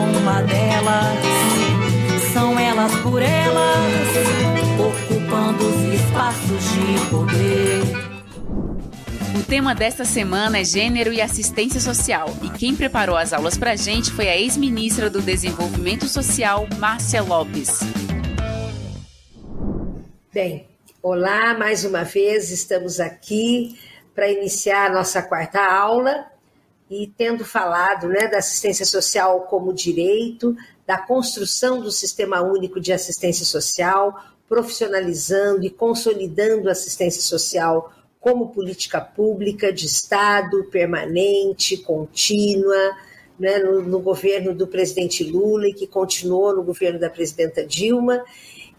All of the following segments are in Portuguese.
uma delas. São elas por elas, ocupando os espaços de poder. O tema desta semana é Gênero e Assistência Social. E quem preparou as aulas pra gente foi a ex-ministra do Desenvolvimento Social, Márcia Lopes. Bem, olá mais uma vez, estamos aqui para iniciar a nossa quarta aula e tendo falado né, da assistência social como direito, da construção do Sistema Único de Assistência Social, profissionalizando e consolidando a assistência social como política pública de Estado, permanente, contínua, né, no, no governo do presidente Lula e que continuou no governo da presidenta Dilma,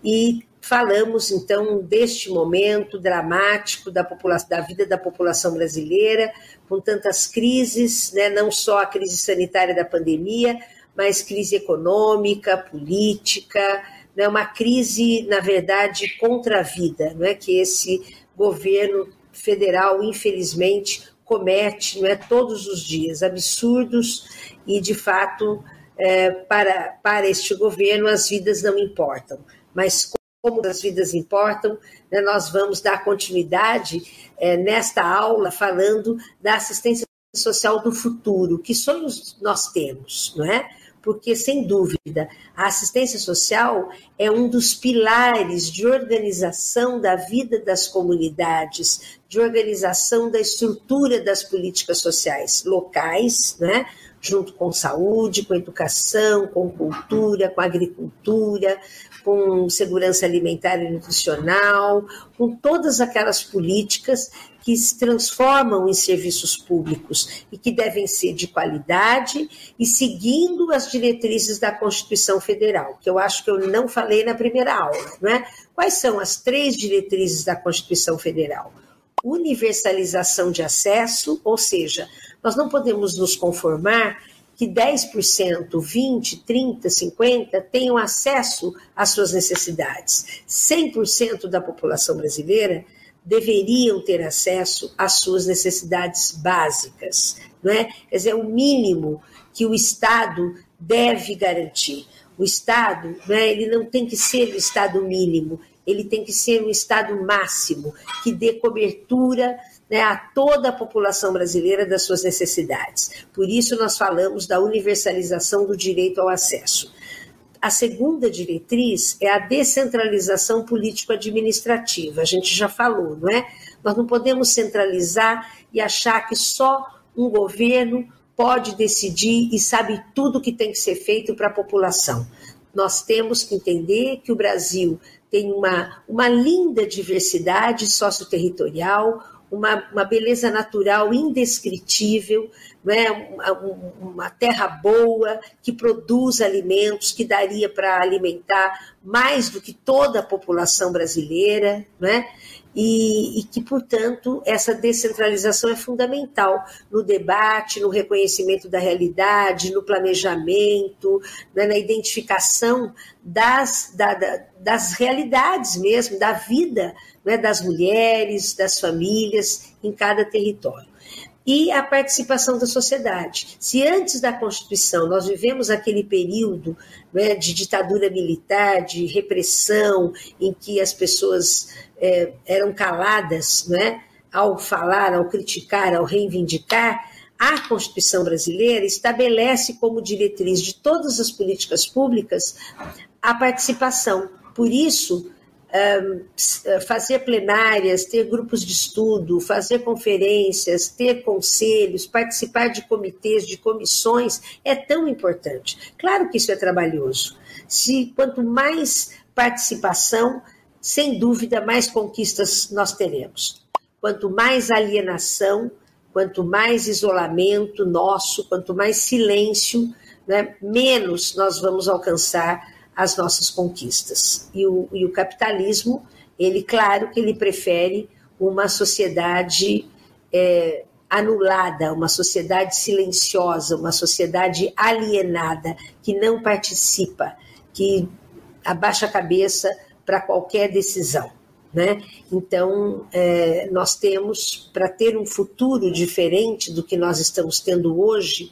e falamos então deste momento dramático da, população, da vida da população brasileira, com tantas crises, né, não só a crise sanitária da pandemia, mas crise econômica, política, né, uma crise, na verdade, contra a vida, não é? Que esse governo federal, infelizmente, comete não é, todos os dias, absurdos e, de fato, é, para, para este governo as vidas não importam, mas como as vidas importam, né, nós vamos dar continuidade é, nesta aula falando da assistência social do futuro. Que sonhos nós temos, não é? Porque, sem dúvida, a assistência social é um dos pilares de organização da vida das comunidades, de organização da estrutura das políticas sociais locais, né? Junto com saúde, com educação, com cultura, com agricultura, com segurança alimentar e nutricional, com todas aquelas políticas que se transformam em serviços públicos e que devem ser de qualidade e seguindo as diretrizes da Constituição Federal, que eu acho que eu não falei na primeira aula, não é? Quais são as três diretrizes da Constituição Federal? Universalização de acesso, ou seja, nós não podemos nos conformar que 10%, 20%, 30%, 50% tenham acesso às suas necessidades. 100% da população brasileira deveriam ter acesso às suas necessidades básicas, não é? Quer dizer, é o mínimo que o Estado deve garantir. O Estado, não é, ele não tem que ser o Estado mínimo, ele tem que ser um Estado máximo, que dê cobertura né, a toda a população brasileira das suas necessidades. Por isso, nós falamos da universalização do direito ao acesso. A segunda diretriz é a descentralização político-administrativa. A gente já falou, não é? Nós não podemos centralizar e achar que só um governo pode decidir e sabe tudo o que tem que ser feito para a população. Nós temos que entender que o Brasil tem uma, uma linda diversidade socioterritorial, uma, uma beleza natural indescritível, né? uma, uma terra boa que produz alimentos que daria para alimentar mais do que toda a população brasileira, né? E, e, que, portanto, essa descentralização é fundamental no debate, no reconhecimento da realidade, no planejamento, né, na identificação das, da, da, das realidades mesmo, da vida né, das mulheres, das famílias em cada território e a participação da sociedade. Se antes da Constituição nós vivemos aquele período né, de ditadura militar, de repressão, em que as pessoas é, eram caladas né, ao falar, ao criticar, ao reivindicar, a Constituição brasileira estabelece como diretriz de todas as políticas públicas a participação. Por isso, fazer plenárias, ter grupos de estudo, fazer conferências, ter conselhos, participar de comitês, de comissões, é tão importante. Claro que isso é trabalhoso. Se quanto mais participação, sem dúvida, mais conquistas nós teremos. Quanto mais alienação, quanto mais isolamento nosso, quanto mais silêncio, né, menos nós vamos alcançar as nossas conquistas. E o, e o capitalismo, ele, claro que ele prefere uma sociedade é, anulada, uma sociedade silenciosa, uma sociedade alienada, que não participa, que abaixa a cabeça para qualquer decisão. Né? Então, é, nós temos, para ter um futuro diferente do que nós estamos tendo hoje,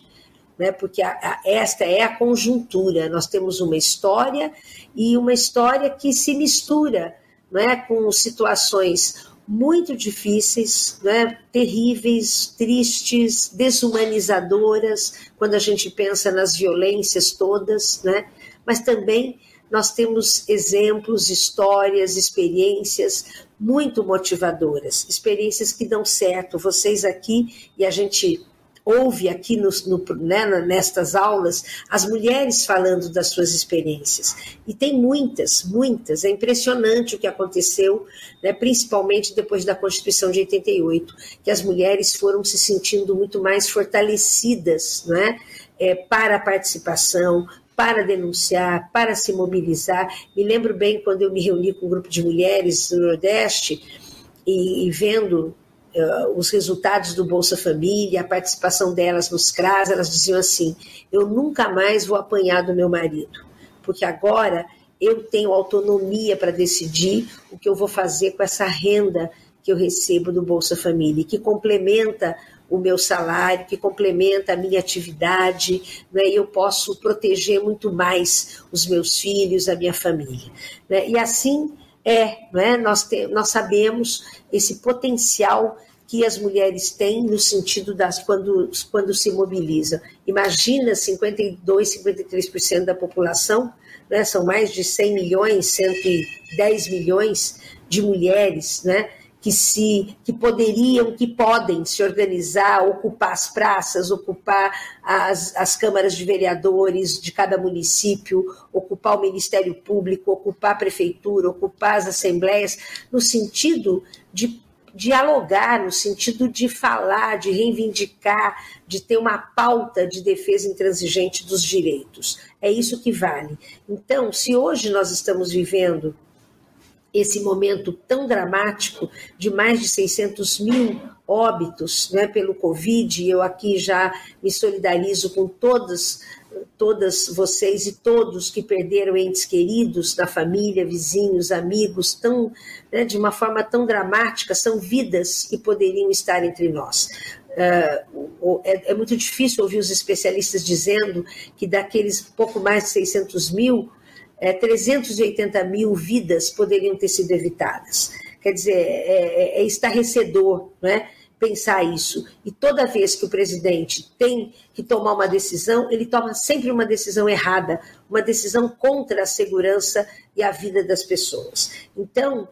né? porque a, a, esta é a conjuntura. Nós temos uma história e uma história que se mistura né? com situações muito difíceis, né? terríveis, tristes, desumanizadoras, quando a gente pensa nas violências todas, né? mas também nós temos exemplos, histórias, experiências muito motivadoras, experiências que dão certo. Vocês aqui, e a gente ouve aqui no, no, né, nestas aulas as mulheres falando das suas experiências. E tem muitas, muitas. É impressionante o que aconteceu, né, principalmente depois da Constituição de 88, que as mulheres foram se sentindo muito mais fortalecidas né, é, para a participação, para denunciar, para se mobilizar. Me lembro bem quando eu me reuni com um grupo de mulheres do Nordeste e, e vendo uh, os resultados do Bolsa Família, a participação delas nos CRAS, elas diziam assim: eu nunca mais vou apanhar do meu marido, porque agora eu tenho autonomia para decidir o que eu vou fazer com essa renda que eu recebo do Bolsa Família, que complementa o meu salário, que complementa a minha atividade, né, e eu posso proteger muito mais os meus filhos, a minha família. Né, e assim é, né, nós, te, nós sabemos esse potencial que as mulheres têm no sentido das quando, quando se mobilizam. Imagina 52, 53% da população, né, são mais de 100 milhões, 110 milhões de mulheres, né, que se que poderiam, que podem se organizar, ocupar as praças, ocupar as, as câmaras de vereadores de cada município, ocupar o Ministério Público, ocupar a prefeitura, ocupar as assembleias, no sentido de dialogar, no sentido de falar, de reivindicar, de ter uma pauta de defesa intransigente dos direitos. É isso que vale. Então, se hoje nós estamos vivendo esse momento tão dramático de mais de 600 mil óbitos né, pelo Covid. Eu aqui já me solidarizo com todas, todas vocês e todos que perderam entes queridos na família, vizinhos, amigos, tão, né, de uma forma tão dramática, são vidas que poderiam estar entre nós. Uh, é, é, muito difícil ouvir os especialistas dizendo que daqueles pouco mais de 600 mil, é, 380 mil vidas poderiam ter sido evitadas. Quer dizer, é, é, é estarrecedor né, pensar isso. E toda vez que o presidente tem que tomar uma decisão, ele toma sempre uma decisão errada, uma decisão contra a segurança e a vida das pessoas. Então,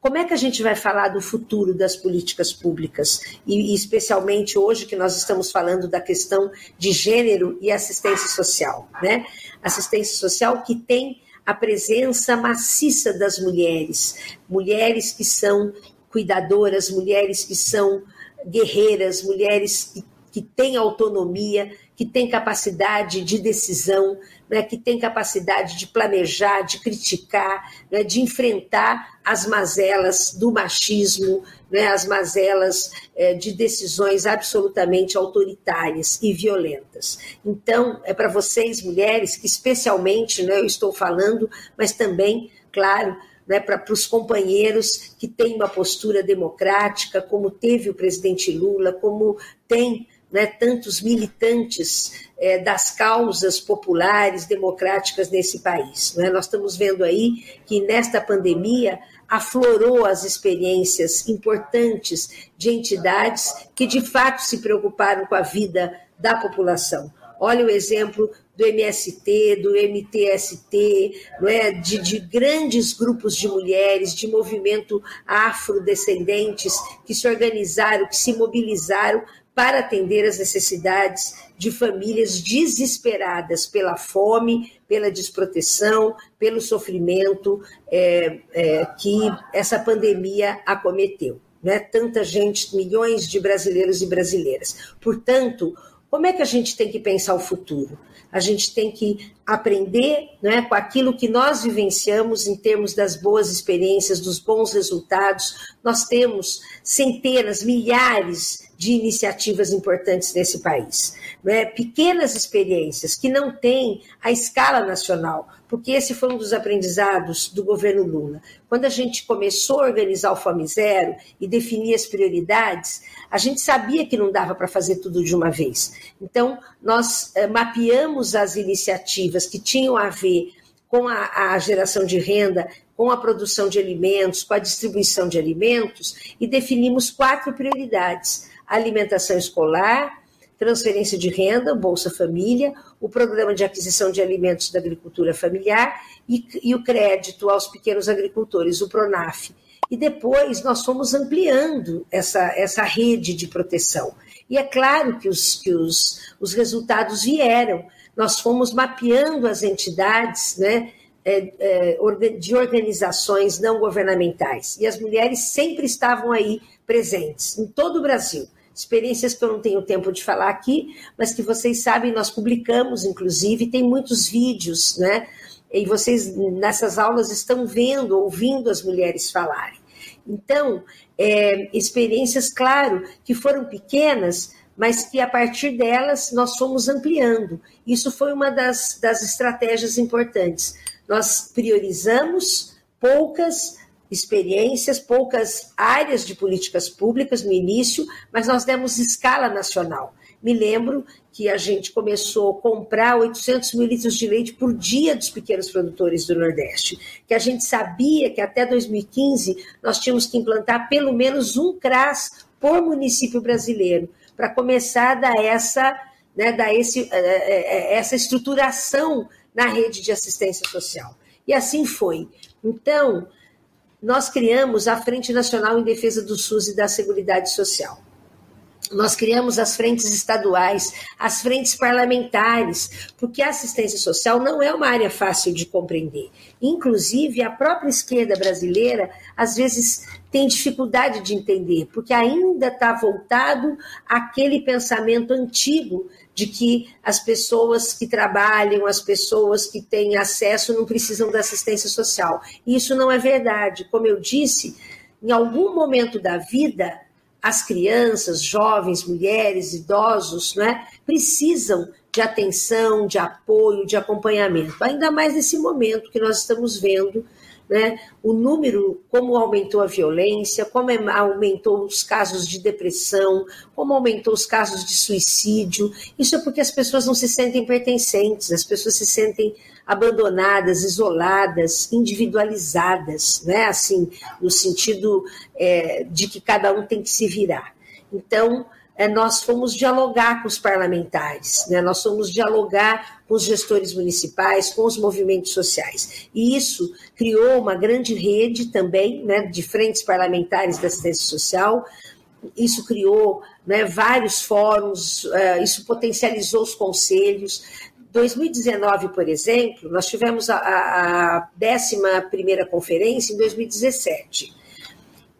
como é que a gente vai falar do futuro das políticas públicas? E, especialmente hoje que nós estamos falando da questão de gênero e assistência social, né? Assistência social que tem a presença maciça das mulheres, mulheres que são cuidadoras, mulheres que são guerreiras, mulheres que, que têm autonomia, que têm capacidade de decisão, né, que têm capacidade de planejar, de criticar, né, de enfrentar as mazelas do machismo, né, as mazelas é, de decisões absolutamente autoritárias e violentas. Então, é para vocês, mulheres, que especialmente né, eu estou falando, mas também, claro, né, para os companheiros que têm uma postura democrática, como teve o presidente Lula, como tem né, tantos militantes é, das causas populares, democráticas nesse país. Né? Nós estamos vendo aí que nesta pandemia aflorou as experiências importantes de entidades que de fato se preocuparam com a vida da população. Olha o exemplo do MST, do MTST, não é? de, de grandes grupos de mulheres, de movimento afrodescendentes que se organizaram, que se mobilizaram para atender as necessidades de famílias desesperadas pela fome, pela desproteção, pelo sofrimento é, é, que essa pandemia acometeu. Né? Tanta gente, milhões de brasileiros e brasileiras. Portanto, como é que a gente tem que pensar o futuro? A gente tem que aprender né, com aquilo que nós vivenciamos em termos das boas experiências, dos bons resultados. Nós temos centenas, milhares de iniciativas importantes nesse país. Né? Pequenas experiências que não têm a escala nacional, porque esse foi um dos aprendizados do governo Lula. Quando a gente começou a organizar o Fome Zero e definir as prioridades, a gente sabia que não dava para fazer tudo de uma vez. Então, nós eh, mapeamos as iniciativas que tinham a ver com a, a, geração de renda, com a produção de alimentos, com a distribuição de alimentos, e definimos quatro prioridades alimentação escolar, transferência de renda, Bolsa Família, o programa de aquisição de alimentos da agricultura familiar e, e o crédito aos pequenos agricultores, o PRONAF. E depois nós fomos ampliando essa, essa rede de proteção. E é claro que os, que os, os resultados vieram. Nós fomos mapeando as entidades, né? É, é, de organizações não governamentais. E as mulheres sempre estavam aí presentes, em todo o Brasil experiências que eu não tenho tempo de falar aqui, mas que vocês sabem, nós publicamos, inclusive, tem muitos vídeos, né? E vocês nessas aulas estão vendo, ouvindo as mulheres falarem. Então, é, experiências, claro, que foram pequenas, mas que a partir delas nós fomos ampliando. Isso foi uma das, das estratégias importantes. Nós priorizamos poucas experiências, poucas áreas de políticas públicas no início, mas nós demos escala nacional. Me lembro que a gente começou a comprar 800 mil litros de leite por dia dos pequenos produtores do Nordeste, que a gente sabia que até 2015 nós tínhamos que implantar pelo menos um CRAS por município brasileiro, para começar a dar essa, né, dar esse, eh, eh, eh, essa estruturação na rede de assistência social. E assim foi. Então, nós criamos a Frente Nacional em Defesa do SUS e da Seguridade Social. Nós criamos as frentes estaduais, as frentes parlamentares, porque a assistência social não é uma área fácil de compreender. Inclusive, a própria esquerda brasileira, às vezes, tem dificuldade de entender, porque ainda está voltado àquele pensamento antigo de que as pessoas que trabalham, as pessoas que têm acesso não precisam da assistência social. Isso não é verdade. Como eu disse, em algum momento da vida, as crianças, jovens, mulheres, idosos, né, precisam de atenção, de apoio, de acompanhamento. Ainda mais nesse momento que nós estamos vendo né? o número, como aumentou a violência, como aumentou os casos de depressão, como aumentou os casos de suicídio. Isso é porque as pessoas não se sentem pertencentes, as pessoas se sentem abandonadas, isoladas, individualizadas, né? assim, no sentido é, de que cada um tem que se virar. Então, é, nós fomos dialogar com os parlamentares, né? nós fomos dialogar com os gestores municipais, com os movimentos sociais. E isso criou uma grande rede também né, de frentes parlamentares da assistência social, isso criou né, vários fóruns, uh, isso potencializou os conselhos. 2019, por exemplo, nós tivemos a, a 11 conferência em 2017.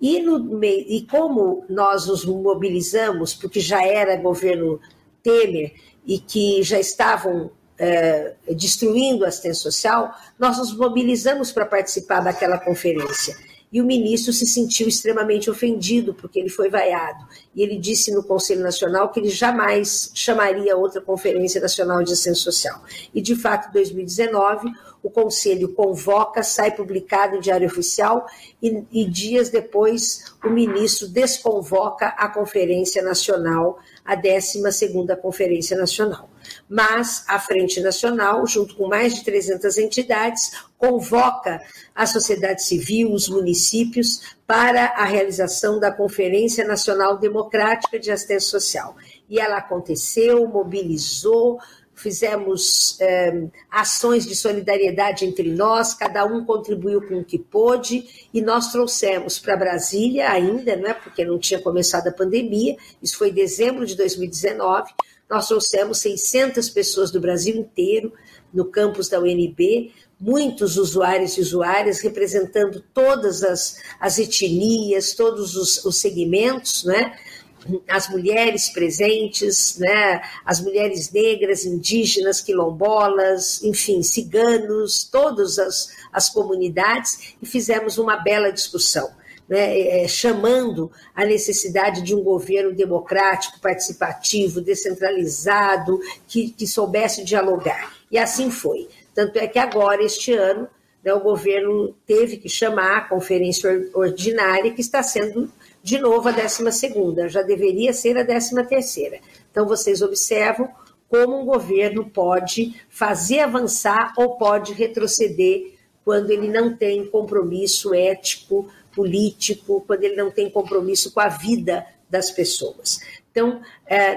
E, no, e como nós nos mobilizamos, porque já era governo Temer e que já estavam é, destruindo a assistência social, nós nos mobilizamos para participar daquela conferência e o ministro se sentiu extremamente ofendido porque ele foi vaiado. E ele disse no Conselho Nacional que ele jamais chamaria outra Conferência Nacional de Assistência Social. E, de fato, em 2019, o Conselho convoca, sai publicado em Diário Oficial e, e dias depois o ministro desconvoca a Conferência Nacional, a 12ª Conferência Nacional mas a Frente Nacional, junto com mais de 300 entidades, convoca a sociedade civil, os municípios, para a realização da Conferência Nacional Democrática de Assistência Social. E ela aconteceu, mobilizou, fizemos eh, ações de solidariedade entre nós, cada um contribuiu com o que pôde, e nós trouxemos para Brasília ainda, não é porque não tinha começado a pandemia, isso foi em dezembro de 2019, nós trouxemos 600 pessoas do Brasil inteiro no campus da UNB, muitos usuários e usuárias representando todas as, as etnias, todos os, os segmentos, né? As mulheres presentes, né? as mulheres negras, indígenas, quilombolas, enfim, ciganos, todas as, as comunidades, e fizemos uma bela discussão né, é, chamando a necessidade de um governo democrático, participativo, descentralizado, que, que soubesse dialogar. E assim foi. Tanto é que agora, este ano, né, o governo teve que chamar a conferência ordinária, que está sendo de novo a 12 segunda, já deveria ser a 13 terceira. Então, vocês observam como um governo pode fazer avançar ou pode retroceder quando ele não tem compromisso ético político, quando ele não tem compromisso com a vida das pessoas. Então, é,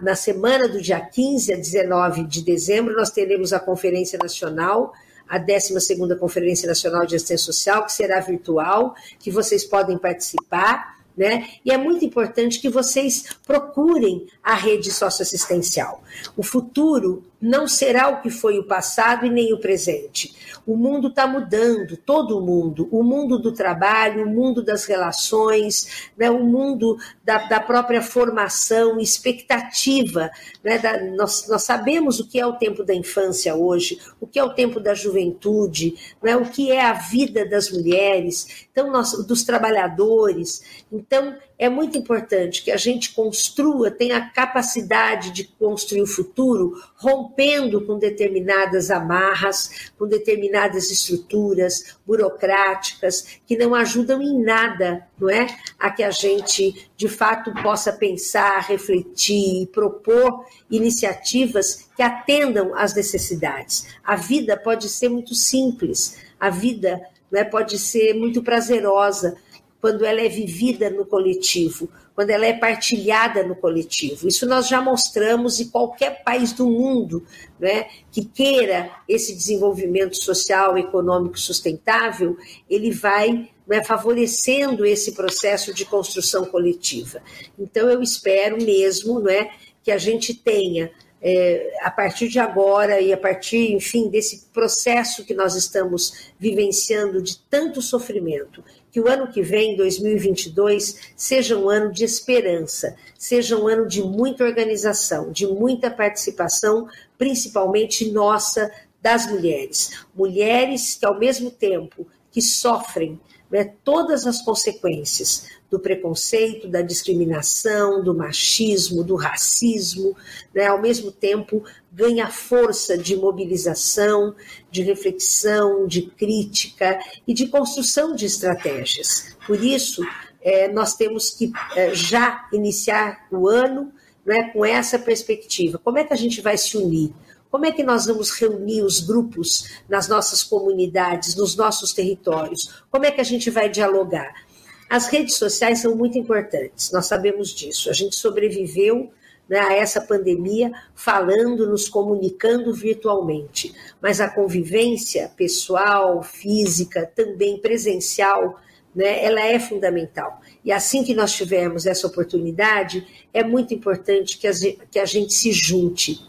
na, semana do dia 15 a 19 de dezembro, nós teremos a Conferência Nacional, a 12ª Conferência Nacional de Assistência Social, que será virtual, que vocês podem participar né? E é muito importante que vocês procurem a rede socioassistencial. O futuro não será o que foi o passado e nem o presente. O mundo está mudando, todo o mundo. O mundo do trabalho, o mundo das relações, né? o mundo da, da própria formação, expectativa. Né? Da, nós, nós sabemos o que é o tempo da infância hoje, o que é o tempo da juventude, né? o que é a vida das mulheres, então nós, dos trabalhadores. Então, é muito importante que a gente construa, tenha a capacidade de construir o futuro, rompendo com determinadas amarras, com determinadas estruturas burocráticas que não ajudam em nada, não é? A que a gente, de fato, possa pensar, refletir e propor iniciativas que atendam às necessidades. A vida pode ser muito simples, a vida né, pode ser muito prazerosa quando ela é vivida no coletivo, quando ela é partilhada no coletivo. Isso nós já mostramos em qualquer país do mundo né, que queira esse desenvolvimento social, econômico sustentável, ele vai né, favorecendo esse processo de construção coletiva. Então, eu espero mesmo né, que a gente tenha é, a partir de agora e a partir, enfim, desse processo que nós estamos vivenciando de tanto sofrimento, que o ano que vem, 2022, seja um ano de esperança, seja um ano de muita organização, de muita participação, principalmente nossa, das mulheres. Mulheres que, ao mesmo tempo que sofrem né, todas as consequências do preconceito, da discriminação, do machismo, do racismo, né, ao mesmo tempo ganha força de mobilização, de reflexão, de crítica e de construção de estratégias. Por isso, é, nós temos que é, já iniciar o ano né, com essa perspectiva. Como é que a gente vai se unir? Como é que nós vamos reunir os grupos nas nossas comunidades, nos nossos territórios? Como é que a gente vai dialogar? As redes sociais são muito importantes, nós sabemos disso. A gente sobreviveu né, a essa pandemia falando, nos comunicando virtualmente, mas a convivência pessoal, física, também presencial, né, ela é fundamental. E assim que nós tivermos essa oportunidade, é muito importante que a, que a gente se junte.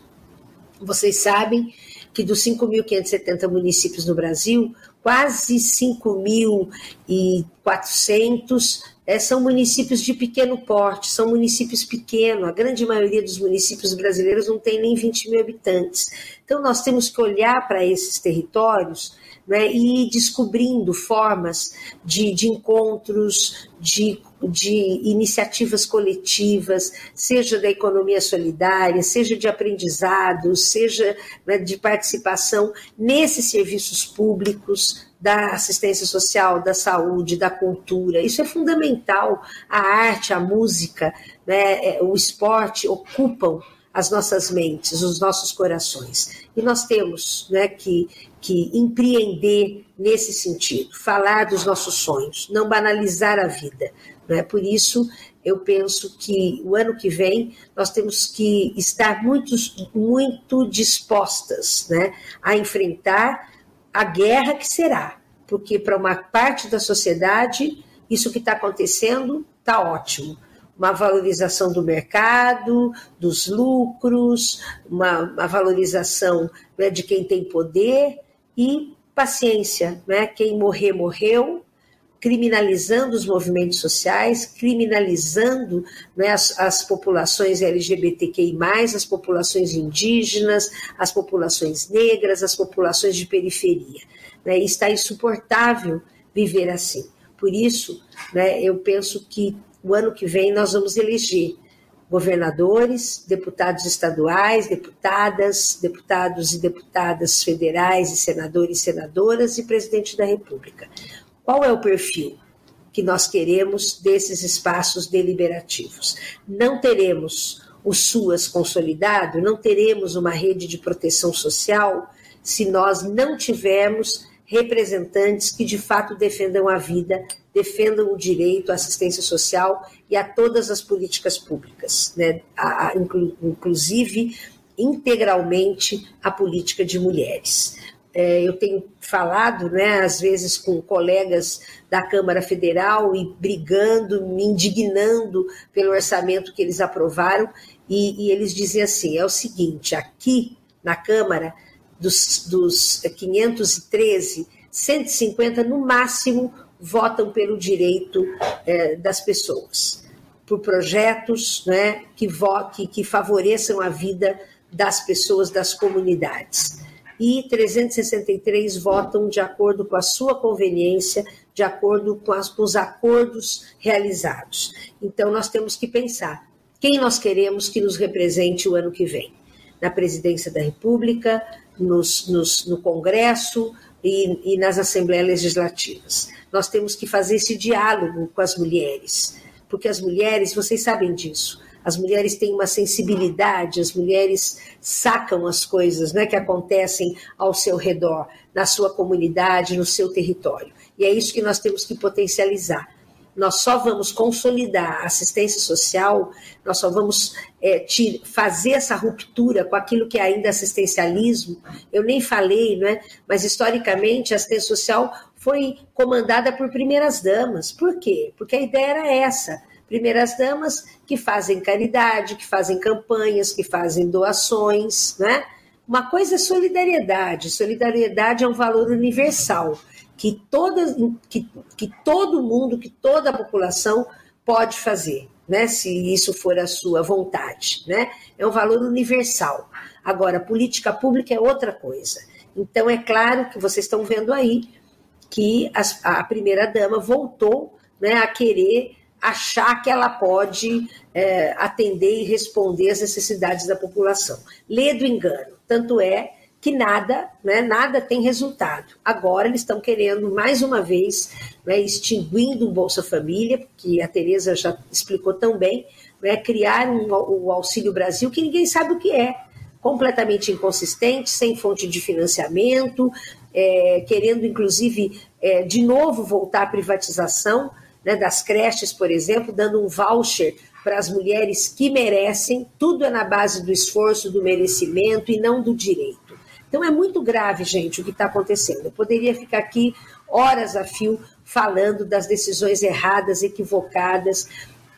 Vocês sabem que dos 5.570 municípios no Brasil, quase 5.400 é, são municípios de pequeno porte, são municípios pequenos, a grande maioria dos municípios brasileiros não tem nem 20 mil habitantes. Então, nós temos que olhar para esses territórios né, e ir descobrindo formas de, de encontros, de, de iniciativas coletivas, seja da economia solidária, seja de aprendizado, seja né, de participação nesses serviços públicos, da assistência social, da saúde, da cultura. Isso é fundamental. A arte, a música, né, é, o esporte ocupam as nossas mentes, os nossos corações. E nós temos né, que, que empreender nesse sentido, falar dos nossos sonhos, não banalizar a vida. Né? Por isso, eu penso que o ano que vem nós temos que estar muito, muito dispostas né, a enfrentar a guerra que será, porque para uma parte da sociedade isso que está acontecendo está ótimo. Uma valorização do mercado, dos lucros, uma, uma valorização né, de quem tem poder e paciência, né? Quem morrer, morreu, criminalizando os movimentos sociais, criminalizando né, as, as, populações LGBTQI, as populações indígenas, as populações negras, as populações de periferia. Né, está insuportável viver assim. Por isso, né, eu penso que o ano que vem nós vamos eleger governadores, deputados estaduais, deputadas, deputados e deputadas federais e senadores e senadoras e presidente da República. Qual é o perfil que nós queremos desses espaços deliberativos? Não teremos o SUAS consolidado, não teremos uma rede de proteção social se nós não tivermos representantes que de fato defendam a vida, defendam o direito à assistência social e a todas as políticas públicas, né? a, a, inclusive integralmente a política de mulheres. É, eu tenho falado, né, às vezes, com colegas da Câmara Federal e brigando, me indignando pelo orçamento que eles aprovaram, e, e eles dizem assim: é o seguinte, aqui na Câmara, dos, dos 513, 150 no máximo votam pelo direito é, das pessoas, por projetos né, que, que, que favoreçam a vida das pessoas, das comunidades e 363 votam de acordo com a sua conveniência, de acordo com, as, com os acordos realizados. Então, nós temos que pensar quem nós queremos que nos represente o ano que vem. Na presidência da República, nos, nos, no Congresso e, e nas Assembleias Legislativas. Nós temos que fazer esse diálogo com as mulheres, porque as mulheres, vocês sabem disso, as mulheres têm uma sensibilidade, as mulheres sacam as coisas né, que acontecem ao seu redor, na sua comunidade, no seu território. E é isso que nós temos que potencializar. Nós só vamos consolidar a assistência social, nós só vamos é, fazer essa ruptura com aquilo que é ainda assistencialismo. Eu nem falei, né, mas historicamente a assistência social foi comandada por primeiras damas. Por quê? Porque a ideia era essa primeiras damas que fazem caridade, que fazem campanhas, que fazem doações, né? Uma coisa é solidariedade. Solidariedade é um valor universal que, toda, que, que todo mundo, que toda a população pode fazer, né? Se isso for a sua vontade, né? É um valor universal. Agora, política pública é outra coisa. Então, é claro que vocês estão vendo aí que a, a primeira dama voltou né, a querer achar que ela pode é, atender e responder às necessidades da população. Lê do engano. Tanto é que nada, né, nada tem resultado. Agora eles estão querendo, mais uma vez, né, extinguindo o Bolsa Família, que a Tereza já explicou tão bem, né, criar um, o Auxílio Brasil que ninguém sabe o que é. Completamente inconsistente, sem fonte de financiamento, é, querendo, inclusive, é, de novo voltar à privatização né, das creches, por exemplo, dando um voucher para as mulheres que merecem, tudo é na base do esforço, do merecimento e não do direito. Então é muito grave, gente, o que está acontecendo. Eu poderia ficar aqui horas a fio falando das decisões erradas, equivocadas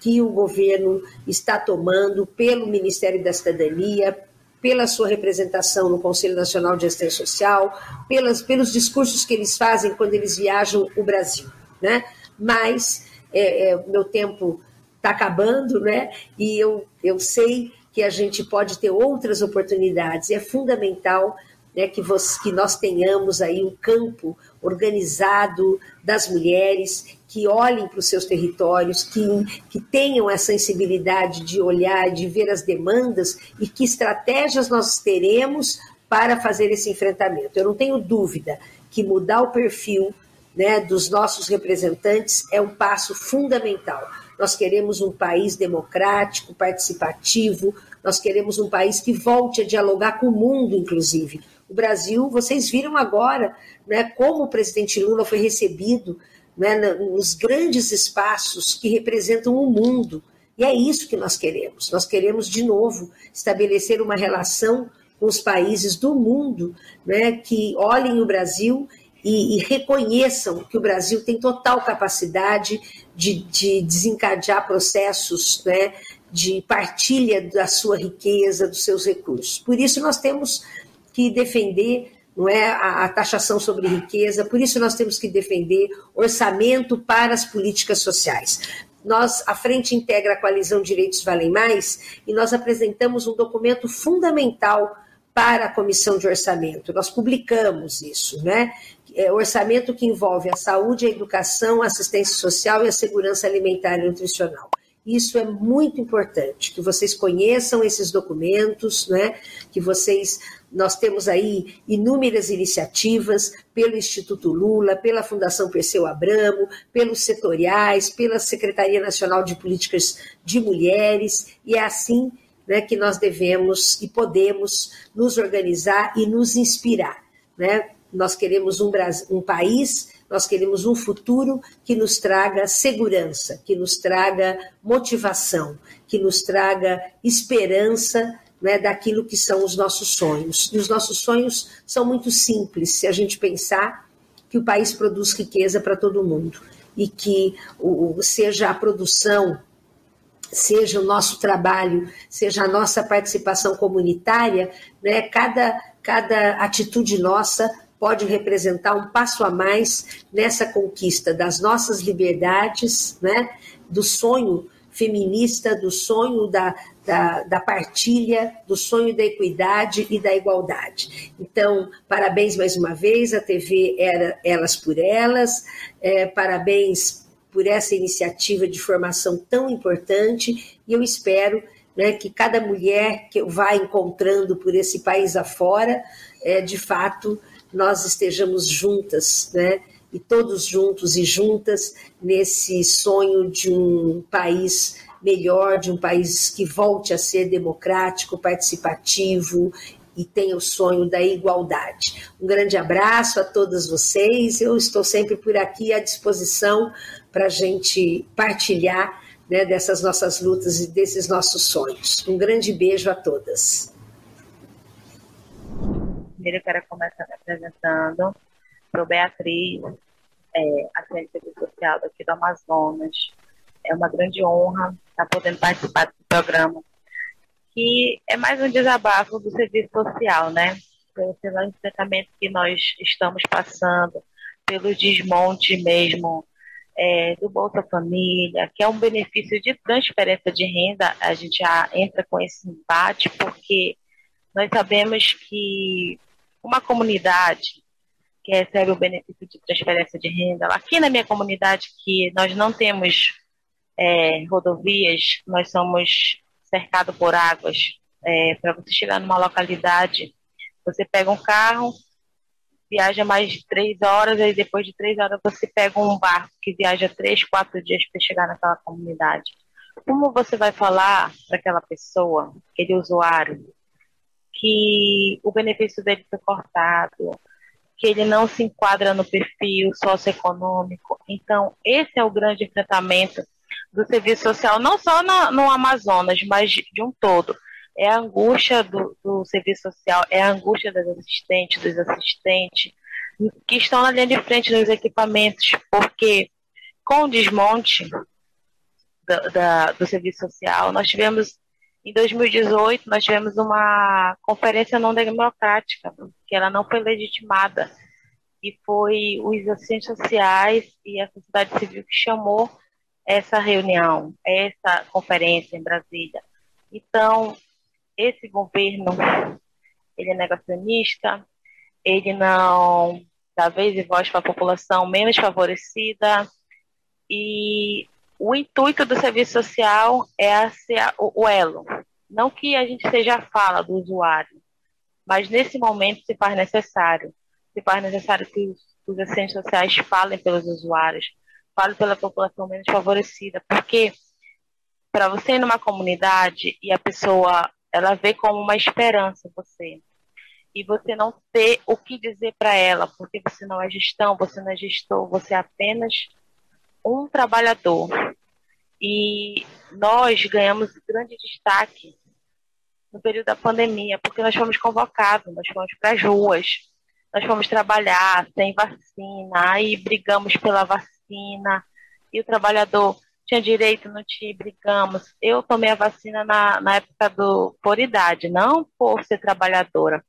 que o governo está tomando pelo Ministério da Cidadania, pela sua representação no Conselho Nacional de Assistência Social, pelas, pelos discursos que eles fazem quando eles viajam o Brasil, né? Mas é, é, meu tempo está acabando, né? E eu, eu sei que a gente pode ter outras oportunidades. É fundamental né, que, você, que nós tenhamos aí um campo organizado das mulheres que olhem para os seus territórios, que, que tenham a sensibilidade de olhar, de ver as demandas e que estratégias nós teremos para fazer esse enfrentamento. Eu não tenho dúvida que mudar o perfil né, dos nossos representantes é um passo fundamental. Nós queremos um país democrático, participativo, nós queremos um país que volte a dialogar com o mundo, inclusive. O Brasil, vocês viram agora né, como o presidente Lula foi recebido né, nos grandes espaços que representam o mundo. E é isso que nós queremos. Nós queremos, de novo, estabelecer uma relação com os países do mundo né, que olhem o Brasil e, e, reconheçam que o Brasil tem total capacidade de, de desencadear processos né, de partilha da sua riqueza, dos seus recursos. Por isso, nós temos que defender não é a, a, taxação sobre riqueza, por isso nós temos que defender orçamento para as políticas sociais. Nós, a Frente Integra a Coalizão Direitos Valem Mais, e nós apresentamos um documento fundamental para a Comissão de Orçamento. Nós publicamos isso, né? É, orçamento que envolve a saúde, a educação, a assistência social e a segurança alimentar e nutricional. Isso é muito importante, que vocês conheçam esses documentos, né? Que vocês nós temos aí inúmeras iniciativas pelo Instituto Lula, pela Fundação Perseu Abramo, pelos setoriais, pela Secretaria Nacional de Políticas de Mulheres, e é assim né, que nós devemos e podemos nos organizar e nos inspirar. Né? Nós queremos um, um país nós queremos um futuro que nos traga segurança, que nos traga motivação, que nos traga esperança né, daquilo que são os nossos sonhos. E os nossos sonhos são muito simples, se a gente pensar que o país produz riqueza para todo mundo e que o, seja a produção, seja o nosso trabalho, seja a nossa participação comunitária, né, cada, cada atitude nossa pode representar um passo a mais nessa conquista das nossas liberdades, né, do sonho feminista, do sonho da, da, da, partilha, do sonho da equidade e da igualdade. Então, parabéns mais uma vez, a TV era Elas por Elas, é, parabéns por essa iniciativa de formação tão importante e eu espero né, que cada mulher que eu vá encontrando por esse país afora, é, de fato, nós estejamos juntas, né, e todos juntos e juntas nesse sonho de um país melhor, de um país que volte a ser democrático, participativo e tenha o sonho da igualdade. Um grande abraço a todas vocês. Eu estou sempre por aqui à disposição para a gente partilhar né, dessas nossas lutas e desses nossos sonhos. Um grande beijo a todas. Primeiro eu quero começar me apresentando. Sou Beatriz, é, assistente social daqui do Amazonas. É uma grande honra estar podendo participar desse programa, que é mais um desabafo do serviço social, né? Pelo enfrentamento que nós estamos passando, pelo desmonte mesmo é, do Bolsa Família, que é um benefício de transferência de renda, a gente já entra com esse embate, porque nós sabemos que uma comunidade que recebe o benefício de transferência de renda. Aqui na minha comunidade, que nós não temos é, rodovias, nós somos cercados por águas. É, Para você chegar numa localidade, você pega um carro, viaja mais de três horas, e depois de três horas você pega um barco que viaja três, quatro dias para chegar naquela comunidade. Como você vai falar para aquela pessoa, aquele usuário, que o benefício dele foi cortado, que ele não se enquadra no perfil socioeconômico. Então, esse é o grande enfrentamento do serviço social, não só no, no Amazonas, mas de, de, um todo. É a angústia do, do, serviço social, é a angústia das assistentes, dos assistentes, que estão na linha de frente nos equipamentos, porque com o desmonte da, da, do serviço social, nós tivemos, em 2018, nós tivemos uma conferência não democrática, que ela não foi legitimada, e foi os assistentes sociais e a sociedade civil que chamou essa reunião, essa conferência em Brasília. Então, esse governo, ele é negacionista, ele não dá vez e voz para a população menos favorecida, e o intuito do serviço social é ser o, elo. Não que a gente seja a fala do usuário, mas nesse momento se faz necessário. Se faz necessário que os, os assistentes sociais falem pelos usuários, falem pela população menos favorecida, porque para você ir numa comunidade e a pessoa ela vê como uma esperança você e você não ter o que dizer para ela, porque você não é gestão, você não é gestor, você é apenas um trabalhador. E nós ganhamos grande destaque no período da pandemia, porque nós fomos convocados, nós fomos para as ruas, nós fomos trabalhar sem vacina, aí brigamos pela vacina, e o trabalhador tinha direito, não tinha, brigamos. Eu tomei a vacina na, na época do por idade, não por ser trabalhadora.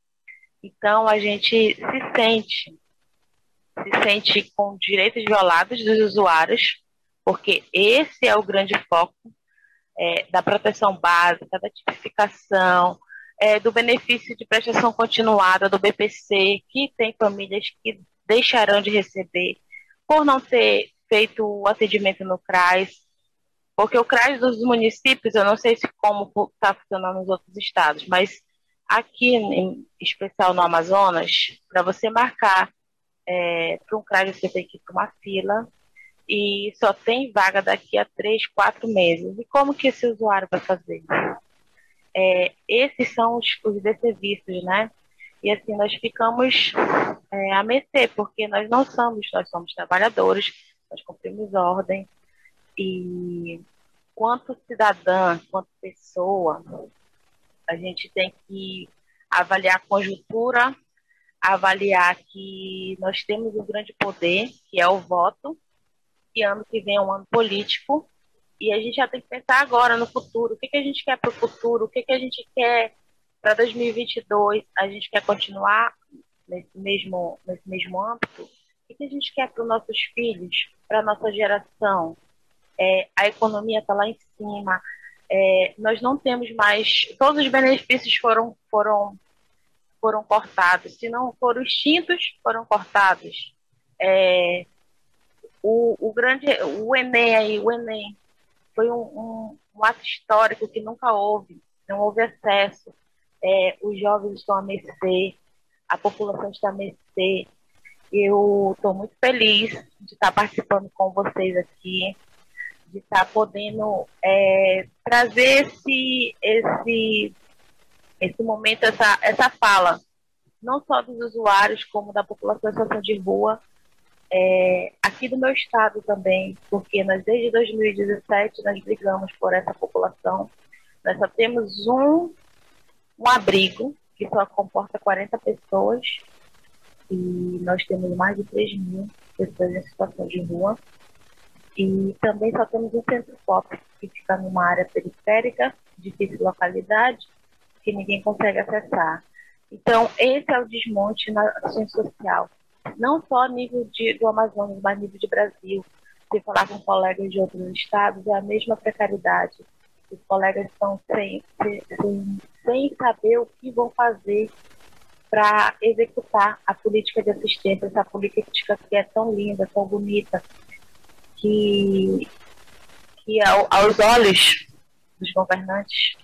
Então a gente se sente se sente com direitos violados dos usuários, porque esse é o grande foco é, da proteção básica, da tipificação, é, do benefício de prestação continuada do BPC, que tem famílias que deixarão de receber por não ter feito o atendimento no CRAS, porque o CRAS dos municípios, eu não sei se como está funcionando nos outros estados, mas aqui, em especial no Amazonas, para você marcar é, para um CRAS você tem que ir para uma fila e só tem vaga daqui a três, quatro meses. E como que esse usuário vai fazer? É, esses são os, os desserviços, né? E assim, nós ficamos é, a mercê, porque nós não somos, nós somos trabalhadores, nós cumprimos ordem, e quanto cidadã, quanto pessoa, a gente tem que avaliar a conjuntura avaliar que nós temos um grande poder, que é o voto, e ano que vem é um ano político, e a gente já tem que pensar agora no futuro. O que, que a gente quer para o futuro? O que, que a gente quer para 2022? A gente quer continuar nesse mesmo, nesse mesmo âmbito? O que, a gente quer para os nossos filhos, para a nossa geração? É, a economia está lá em cima. É, nós não temos mais. Todos os benefícios foram, foram foram cortados, se não foram extintos, foram cortados. É, o, o grande, o Enem aí, o Enem foi um, um, um ato histórico que nunca houve, não houve acesso. É, os jovens estão a mercê, a população está a mercê. Eu estou muito feliz de estar participando com vocês aqui, de estar podendo é, trazer esse, esse esse momento, essa, essa fala, não só dos usuários, como da população em situação de rua, é, aqui do meu estado também, porque nós desde 2017 nós brigamos por essa população. Nós só temos um, um abrigo que só comporta 40 pessoas e nós temos mais de 3 mil pessoas em situação de rua. E também só temos um centro pop que fica numa área periférica, difícil localidade, que ninguém consegue acessar. Então, esse é o desmonte na ação social, não só a nível de, do Amazonas, mas a nível de Brasil. Se falar com colegas de outros estados, é a mesma precariedade. Os colegas estão sem, sem, sem saber o que vão fazer para executar a política de assistência, essa política que é tão linda, tão bonita, que, que ao, aos olhos dos governantes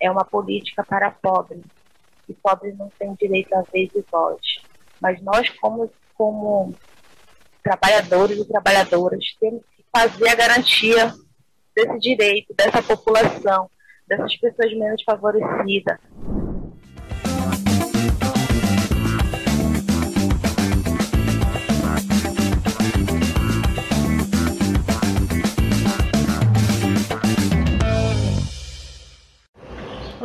é uma política para pobres. E pobres não têm direito a vez e voz. Mas nós, como, como trabalhadores e trabalhadoras, temos que fazer a garantia desse direito, dessa população, dessas pessoas menos favorecidas.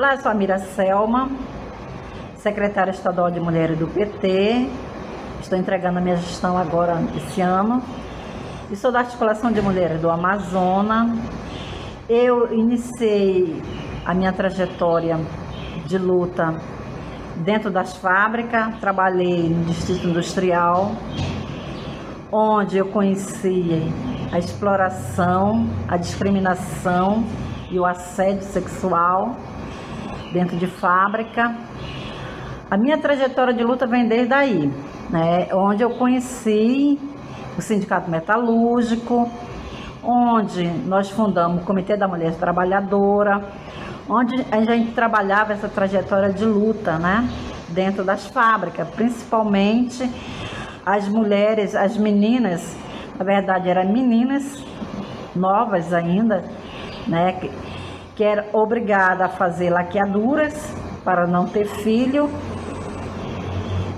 Olá, eu sou a Mira Selma, secretária estadual de Mulheres do PT. Estou entregando a minha gestão agora esse ano. E sou da articulação de mulheres do Amazonas. Eu iniciei a minha trajetória de luta dentro das fábricas, trabalhei no Distrito Industrial, onde eu conheci a exploração, a discriminação e o assédio sexual dentro de fábrica. A minha trajetória de luta vem desde aí, né, onde eu conheci o Sindicato Metalúrgico, onde nós fundamos o Comitê da Mulher Trabalhadora, onde a gente trabalhava essa trajetória de luta, né? Dentro das fábricas, principalmente as mulheres, as meninas, na verdade eram meninas novas ainda, né? Que, era obrigada a fazer laqueaduras para não ter filho.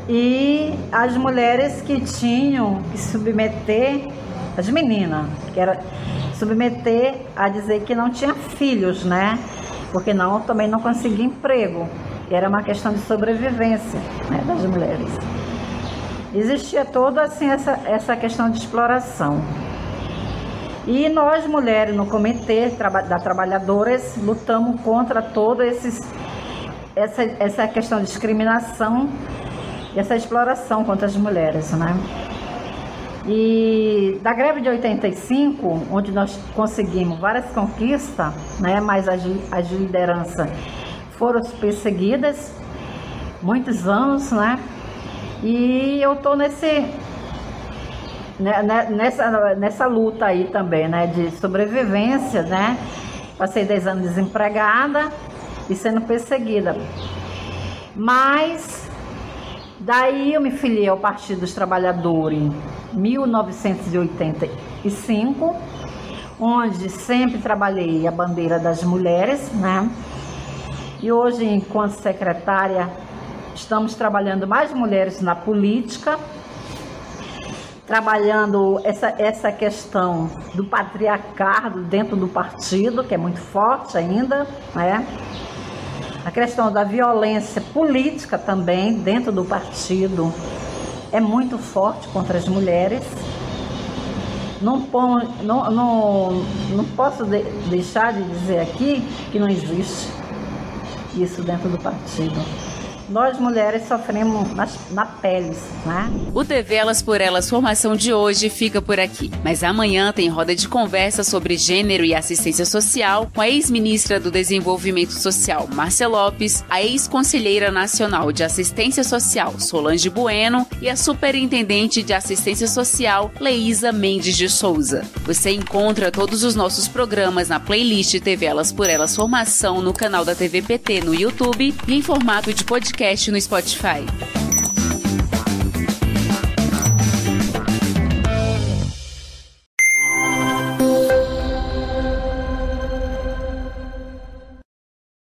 E as mulheres que tinham que submeter, as meninas, que era submeter a dizer que não tinha filhos, né? porque não também não conseguia emprego. E era uma questão de sobrevivência né, das mulheres. Existia toda assim essa, essa questão de exploração. E nós, mulheres, no Comitê da Trabalhadoras, lutamos contra toda essa, essa questão de discriminação e essa exploração contra as mulheres. Né? E da greve de 85, onde nós conseguimos várias conquistas, né, mas as, as lideranças foram perseguidas muitos anos, né? E eu tô nesse nessa, nessa luta aí também, né, de sobrevivência, né? Passei 10 anos desempregada e sendo perseguida. Mas daí eu me filiei ao Partido dos Trabalhadores 1985, onde sempre trabalhei a bandeira das mulheres, né? E hoje, enquanto secretária, estamos trabalhando mais mulheres na política, trabalhando essa, essa questão do patriarcado dentro do partido, que é muito forte ainda, né? A questão da violência política também dentro do partido, é muito forte contra as mulheres. Não, não, não, não posso de, deixar de dizer aqui que não existe isso dentro do partido nós mulheres sofremos na pele, né? O TV Elas por Elas Formação de hoje fica por aqui. Mas amanhã tem roda de conversa sobre gênero e assistência social com a ex-ministra do Desenvolvimento Social, Márcia Lopes, a ex-conselheira nacional de assistência social, Solange Bueno, e a superintendente de assistência social, Leísa Mendes de Souza. Você encontra todos os nossos programas na playlist TV Elas por Elas Formação no canal da TVPT no YouTube e em formato de podcast podcast no Spotify.